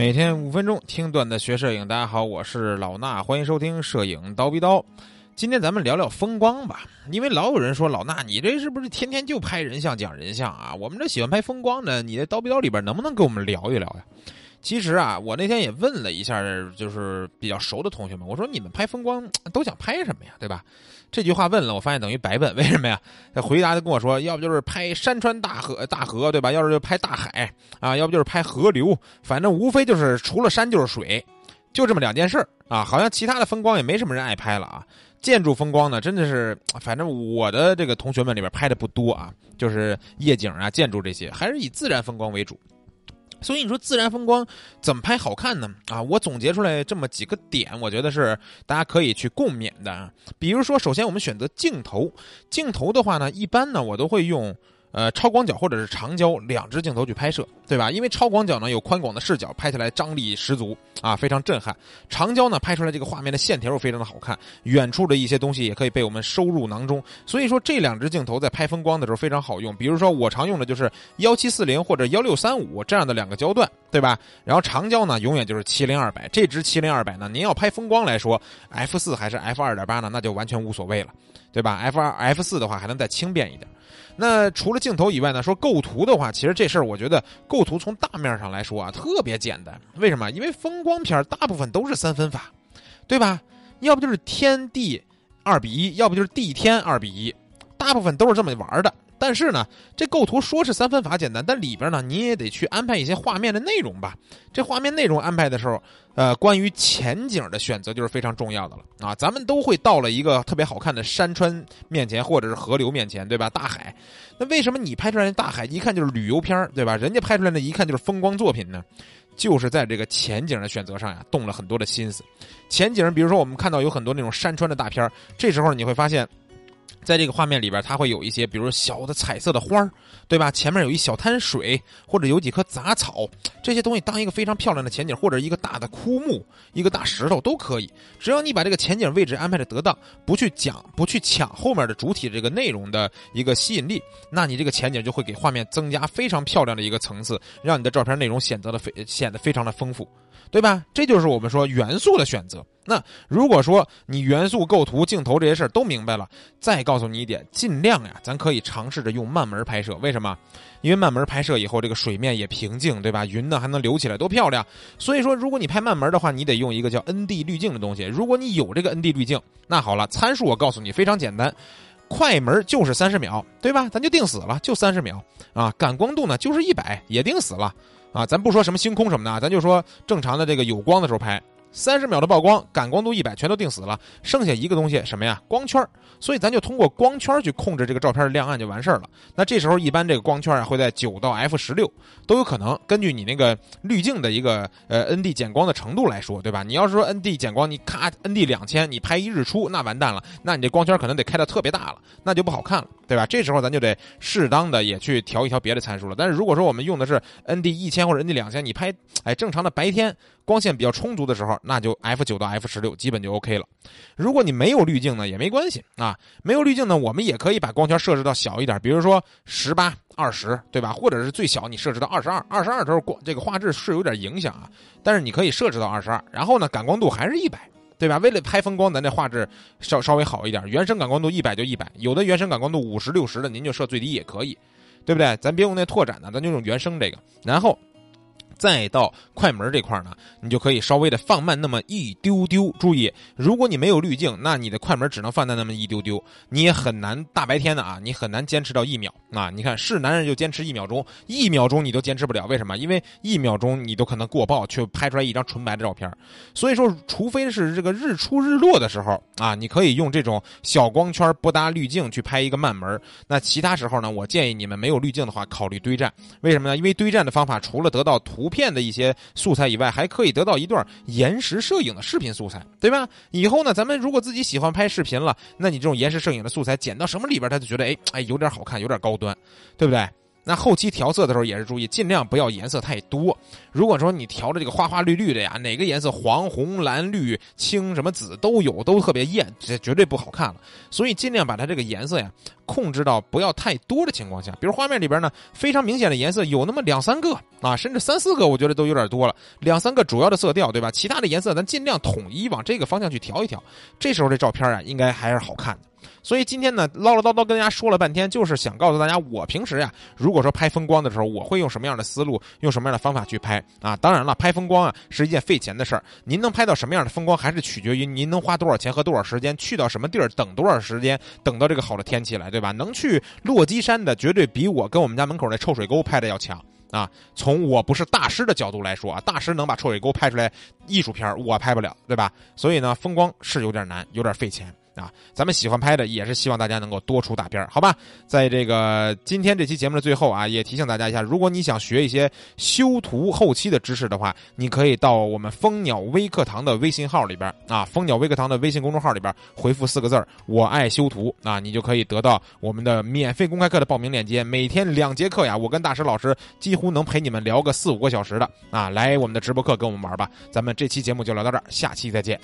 每天五分钟听段子学摄影，大家好，我是老衲，欢迎收听摄影刀逼刀。今天咱们聊聊风光吧，因为老有人说老衲你这是不是天天就拍人像讲人像啊？我们这喜欢拍风光的，你在刀逼刀里边能不能跟我们聊一聊呀？其实啊，我那天也问了一下，就是比较熟的同学们，我说你们拍风光都想拍什么呀？对吧？这句话问了，我发现等于白问，为什么呀？他回答就跟我说，要不就是拍山川大河大河，对吧？要是就拍大海啊，要不就是拍河流，反正无非就是除了山就是水，就这么两件事啊。好像其他的风光也没什么人爱拍了啊。建筑风光呢，真的是，反正我的这个同学们里边拍的不多啊，就是夜景啊、建筑这些，还是以自然风光为主。所以你说自然风光怎么拍好看呢？啊，我总结出来这么几个点，我觉得是大家可以去共勉的啊。比如说，首先我们选择镜头，镜头的话呢，一般呢我都会用。呃，超广角或者是长焦两只镜头去拍摄，对吧？因为超广角呢有宽广的视角，拍起来张力十足啊，非常震撼。长焦呢拍出来这个画面的线条又非常的好看，远处的一些东西也可以被我们收入囊中。所以说这两只镜头在拍风光的时候非常好用。比如说我常用的就是幺七四零或者幺六三五这样的两个焦段，对吧？然后长焦呢永远就是七零二百，这支七零二百呢，您要拍风光来说，f 四还是 f 二点八呢，那就完全无所谓了，对吧？f 二 f 四的话还能再轻便一点。那除了镜头以外呢？说构图的话，其实这事儿我觉得构构图从大面上来说啊，特别简单。为什么？因为风光片大部分都是三分法，对吧？要不就是天地二比一，要不就是地天二比一，大部分都是这么玩的。但是呢，这构图说是三分法简单，但里边呢你也得去安排一些画面的内容吧。这画面内容安排的时候，呃，关于前景的选择就是非常重要的了啊。咱们都会到了一个特别好看的山川面前，或者是河流面前，对吧？大海，那为什么你拍出来的大海一看就是旅游片对吧？人家拍出来的一看就是风光作品呢？就是在这个前景的选择上呀，动了很多的心思。前景，比如说我们看到有很多那种山川的大片这时候你会发现。在这个画面里边，它会有一些，比如小的彩色的花儿，对吧？前面有一小滩水，或者有几棵杂草，这些东西当一个非常漂亮的前景，或者一个大的枯木、一个大石头都可以。只要你把这个前景位置安排的得当，不去讲、不去抢后面的主体这个内容的一个吸引力，那你这个前景就会给画面增加非常漂亮的一个层次，让你的照片内容显得的非显得非常的丰富。对吧？这就是我们说元素的选择。那如果说你元素构图、镜头这些事儿都明白了，再告诉你一点，尽量呀，咱可以尝试着用慢门拍摄。为什么？因为慢门拍摄以后，这个水面也平静，对吧？云呢还能流起来，多漂亮。所以说，如果你拍慢门的话，你得用一个叫 ND 滤镜的东西。如果你有这个 ND 滤镜，那好了，参数我告诉你非常简单，快门就是三十秒，对吧？咱就定死了，就三十秒啊。感光度呢就是一百，也定死了。啊，咱不说什么星空什么的，咱就说正常的这个有光的时候拍。三十秒的曝光，感光度一百，全都定死了。剩下一个东西什么呀？光圈所以咱就通过光圈去控制这个照片的亮暗就完事儿了。那这时候一般这个光圈啊会在九到 f 十六都有可能。根据你那个滤镜的一个呃 ND 减光的程度来说，对吧？你要是说 ND 减光，你咔 ND 两千，你拍一日出，那完蛋了。那你这光圈可能得开的特别大了，那就不好看了，对吧？这时候咱就得适当的也去调一调别的参数了。但是如果说我们用的是 ND 一千或者 ND 两千，你拍哎正常的白天。光线比较充足的时候，那就 f 九到 f 十六基本就 OK 了。如果你没有滤镜呢，也没关系啊。没有滤镜呢，我们也可以把光圈设置到小一点，比如说十八、二十，对吧？或者是最小你设置到二十二。二十二的时候光这个画质是有点影响啊，但是你可以设置到二十二。然后呢，感光度还是一百，对吧？为了拍风光，咱这画质稍稍微好一点。原生感光度一百就一百，有的原生感光度五十六十的，您就设最低也可以，对不对？咱别用那拓展的，咱就用原生这个。然后。再到快门这块呢，你就可以稍微的放慢那么一丢丢。注意，如果你没有滤镜，那你的快门只能放在那么一丢丢，你也很难大白天的啊，你很难坚持到一秒啊。你看，是男人就坚持一秒钟，一秒钟你都坚持不了，为什么？因为一秒钟你都可能过曝，却拍出来一张纯白的照片。所以说，除非是这个日出日落的时候啊，你可以用这种小光圈不搭滤镜去拍一个慢门。那其他时候呢，我建议你们没有滤镜的话，考虑堆栈。为什么呢？因为堆栈的方法除了得到图。片的一些素材以外，还可以得到一段延时摄影的视频素材，对吧？以后呢，咱们如果自己喜欢拍视频了，那你这种延时摄影的素材剪到什么里边，他就觉得哎哎有点好看，有点高端，对不对？那后期调色的时候也是注意，尽量不要颜色太多。如果说你调的这个花花绿绿的呀，哪个颜色黄、红、蓝、绿、青什么紫都有，都特别艳，这绝对不好看了。所以尽量把它这个颜色呀控制到不要太多的情况下。比如画面里边呢，非常明显的颜色有那么两三个啊，甚至三四个，我觉得都有点多了。两三个主要的色调，对吧？其他的颜色咱尽量统一往这个方向去调一调。这时候这照片啊，应该还是好看的。所以今天呢，唠唠叨叨跟大家说了半天，就是想告诉大家，我平时呀，如果说拍风光的时候，我会用什么样的思路，用什么样的方法去拍啊？当然了，拍风光啊是一件费钱的事儿，您能拍到什么样的风光，还是取决于您能花多少钱和多少时间，去到什么地儿，等多少时间，等到这个好的天气来，对吧？能去落基山的，绝对比我跟我们家门口那臭水沟拍的要强啊！从我不是大师的角度来说啊，大师能把臭水沟拍出来艺术片，我拍不了，对吧？所以呢，风光是有点难，有点费钱。啊，咱们喜欢拍的也是希望大家能够多出大片儿好吧？在这个今天这期节目的最后啊，也提醒大家一下，如果你想学一些修图后期的知识的话，你可以到我们蜂鸟微课堂的微信号里边啊，蜂鸟微课堂的微信公众号里边回复四个字儿我爱修图”啊，你就可以得到我们的免费公开课的报名链接。每天两节课呀，我跟大师老师几乎能陪你们聊个四五个小时的啊，来我们的直播课跟我们玩吧。咱们这期节目就聊到这儿，下期再见。